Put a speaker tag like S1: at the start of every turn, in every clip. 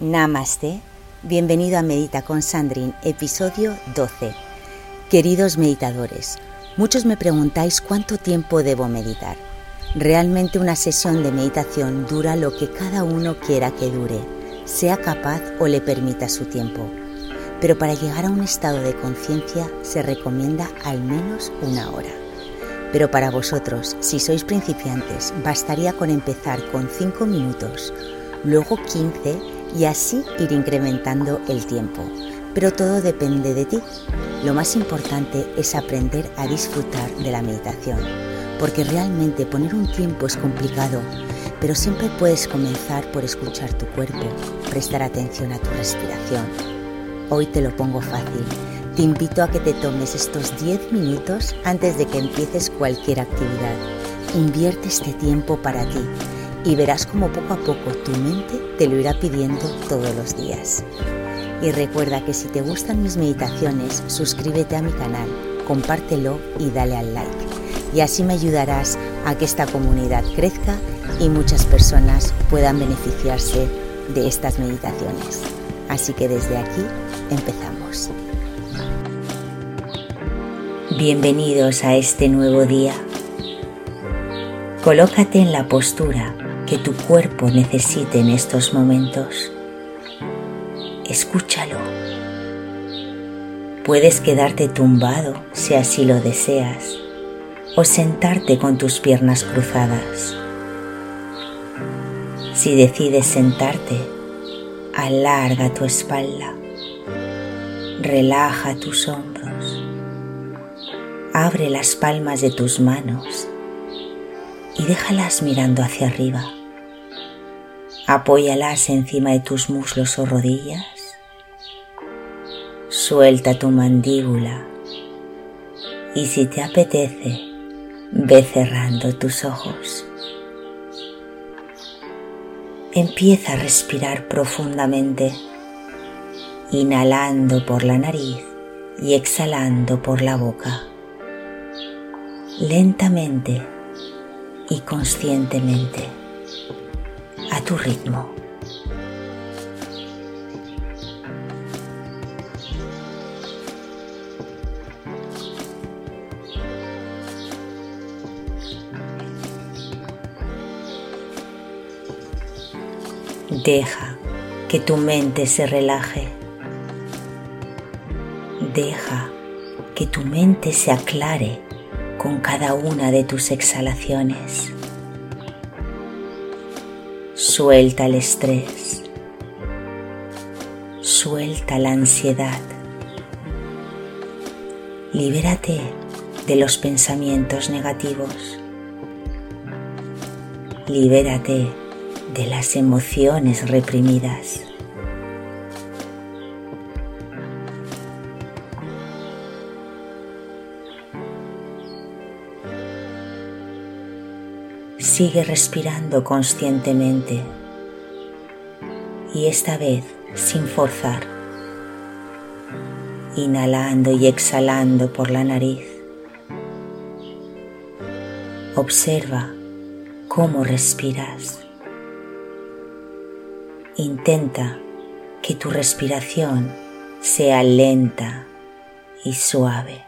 S1: Namaste. Bienvenido a Medita con Sandrine, episodio 12. Queridos meditadores, muchos me preguntáis cuánto tiempo debo meditar. Realmente una sesión de meditación dura lo que cada uno quiera que dure, sea capaz o le permita su tiempo. Pero para llegar a un estado de conciencia se recomienda al menos una hora. Pero para vosotros, si sois principiantes, bastaría con empezar con 5 minutos, luego 15 y así ir incrementando el tiempo. Pero todo depende de ti. Lo más importante es aprender a disfrutar de la meditación, porque realmente poner un tiempo es complicado, pero siempre puedes comenzar por escuchar tu cuerpo, prestar atención a tu respiración. Hoy te lo pongo fácil te invito a que te tomes estos 10 minutos antes de que empieces cualquier actividad. Invierte este tiempo para ti y verás como poco a poco tu mente te lo irá pidiendo todos los días. Y recuerda que si te gustan mis meditaciones, suscríbete a mi canal, compártelo y dale al like. Y así me ayudarás a que esta comunidad crezca y muchas personas puedan beneficiarse de estas meditaciones. Así que desde aquí empezamos. Bienvenidos a este nuevo día. Colócate en la postura que tu cuerpo necesite en estos momentos. Escúchalo. Puedes quedarte tumbado si así lo deseas o sentarte con tus piernas cruzadas. Si decides sentarte, alarga tu espalda, relaja tus hombros Abre las palmas de tus manos y déjalas mirando hacia arriba. Apóyalas encima de tus muslos o rodillas. Suelta tu mandíbula y si te apetece, ve cerrando tus ojos. Empieza a respirar profundamente, inhalando por la nariz y exhalando por la boca lentamente y conscientemente a tu ritmo. Deja que tu mente se relaje. Deja que tu mente se aclare con cada una de tus exhalaciones. Suelta el estrés. Suelta la ansiedad. Libérate de los pensamientos negativos. Libérate de las emociones reprimidas. Sigue respirando conscientemente y esta vez sin forzar, inhalando y exhalando por la nariz. Observa cómo respiras. Intenta que tu respiración sea lenta y suave.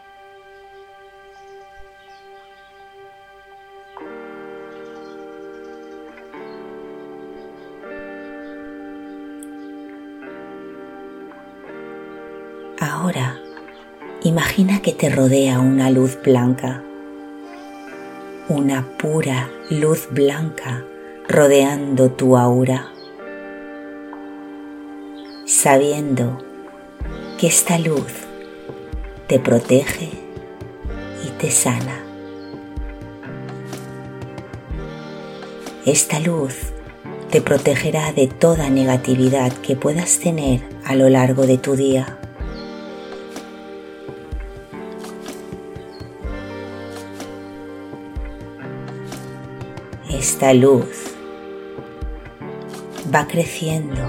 S1: Imagina que te rodea una luz blanca, una pura luz blanca rodeando tu aura, sabiendo que esta luz te protege y te sana. Esta luz te protegerá de toda negatividad que puedas tener a lo largo de tu día esta luz va creciendo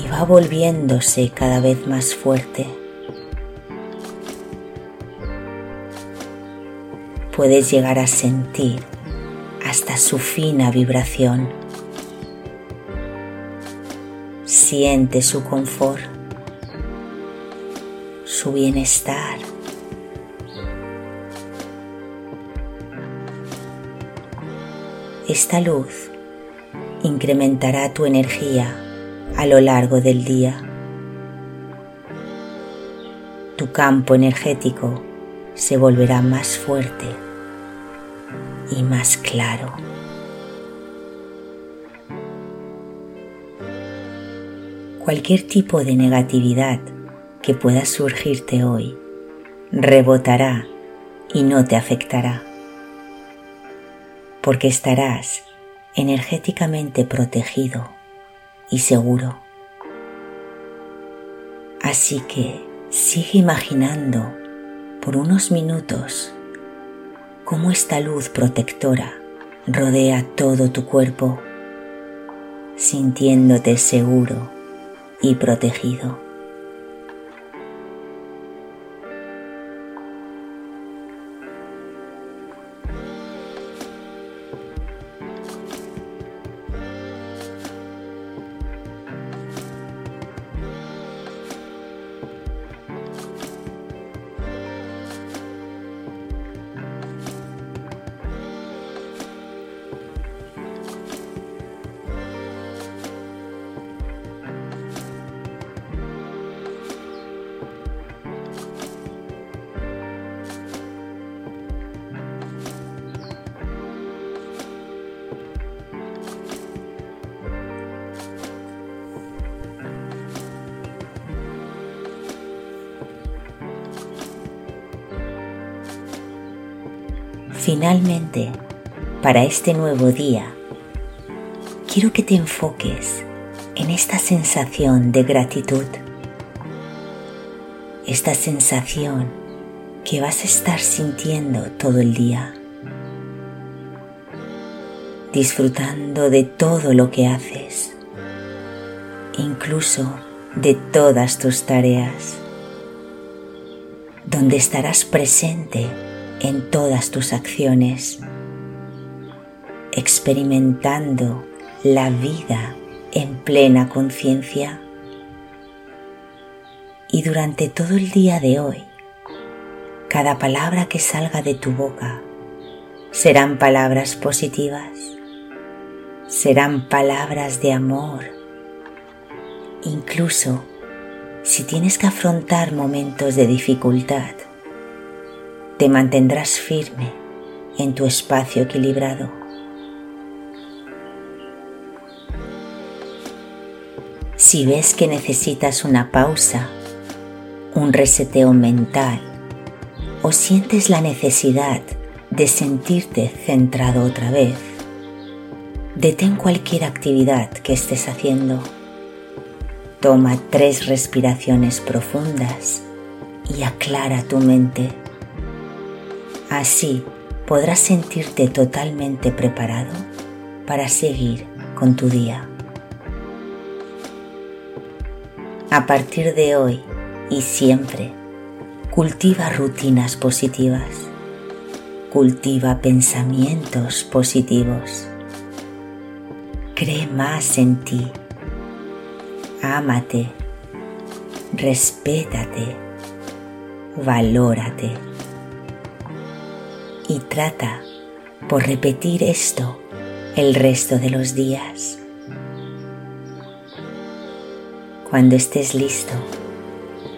S1: y va volviéndose cada vez más fuerte. Puedes llegar a sentir hasta su fina vibración. Siente su confort, su bienestar. Esta luz incrementará tu energía a lo largo del día. Tu campo energético se volverá más fuerte y más claro. Cualquier tipo de negatividad que pueda surgirte hoy rebotará y no te afectará porque estarás energéticamente protegido y seguro. Así que sigue imaginando por unos minutos cómo esta luz protectora rodea todo tu cuerpo, sintiéndote seguro y protegido. Finalmente, para este nuevo día, quiero que te enfoques en esta sensación de gratitud, esta sensación que vas a estar sintiendo todo el día, disfrutando de todo lo que haces, incluso de todas tus tareas, donde estarás presente en todas tus acciones, experimentando la vida en plena conciencia. Y durante todo el día de hoy, cada palabra que salga de tu boca serán palabras positivas, serán palabras de amor, incluso si tienes que afrontar momentos de dificultad te mantendrás firme en tu espacio equilibrado. Si ves que necesitas una pausa, un reseteo mental o sientes la necesidad de sentirte centrado otra vez, detén cualquier actividad que estés haciendo. Toma tres respiraciones profundas y aclara tu mente. Así podrás sentirte totalmente preparado para seguir con tu día. A partir de hoy y siempre, cultiva rutinas positivas, cultiva pensamientos positivos, cree más en ti, ámate, respétate, valórate y trata por repetir esto el resto de los días. Cuando estés listo,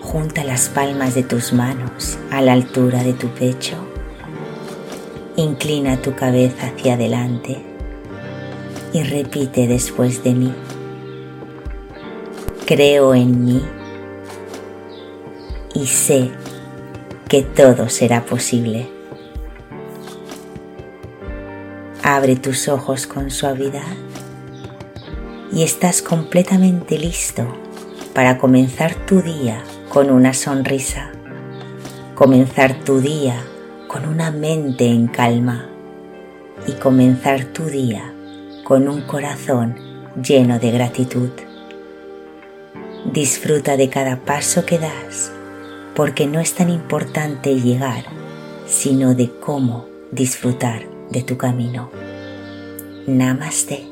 S1: junta las palmas de tus manos a la altura de tu pecho, inclina tu cabeza hacia adelante y repite después de mí. Creo en mí y sé que todo será posible. Abre tus ojos con suavidad y estás completamente listo para comenzar tu día con una sonrisa, comenzar tu día con una mente en calma y comenzar tu día con un corazón lleno de gratitud. Disfruta de cada paso que das porque no es tan importante llegar, sino de cómo disfrutar de tu camino. Namaste.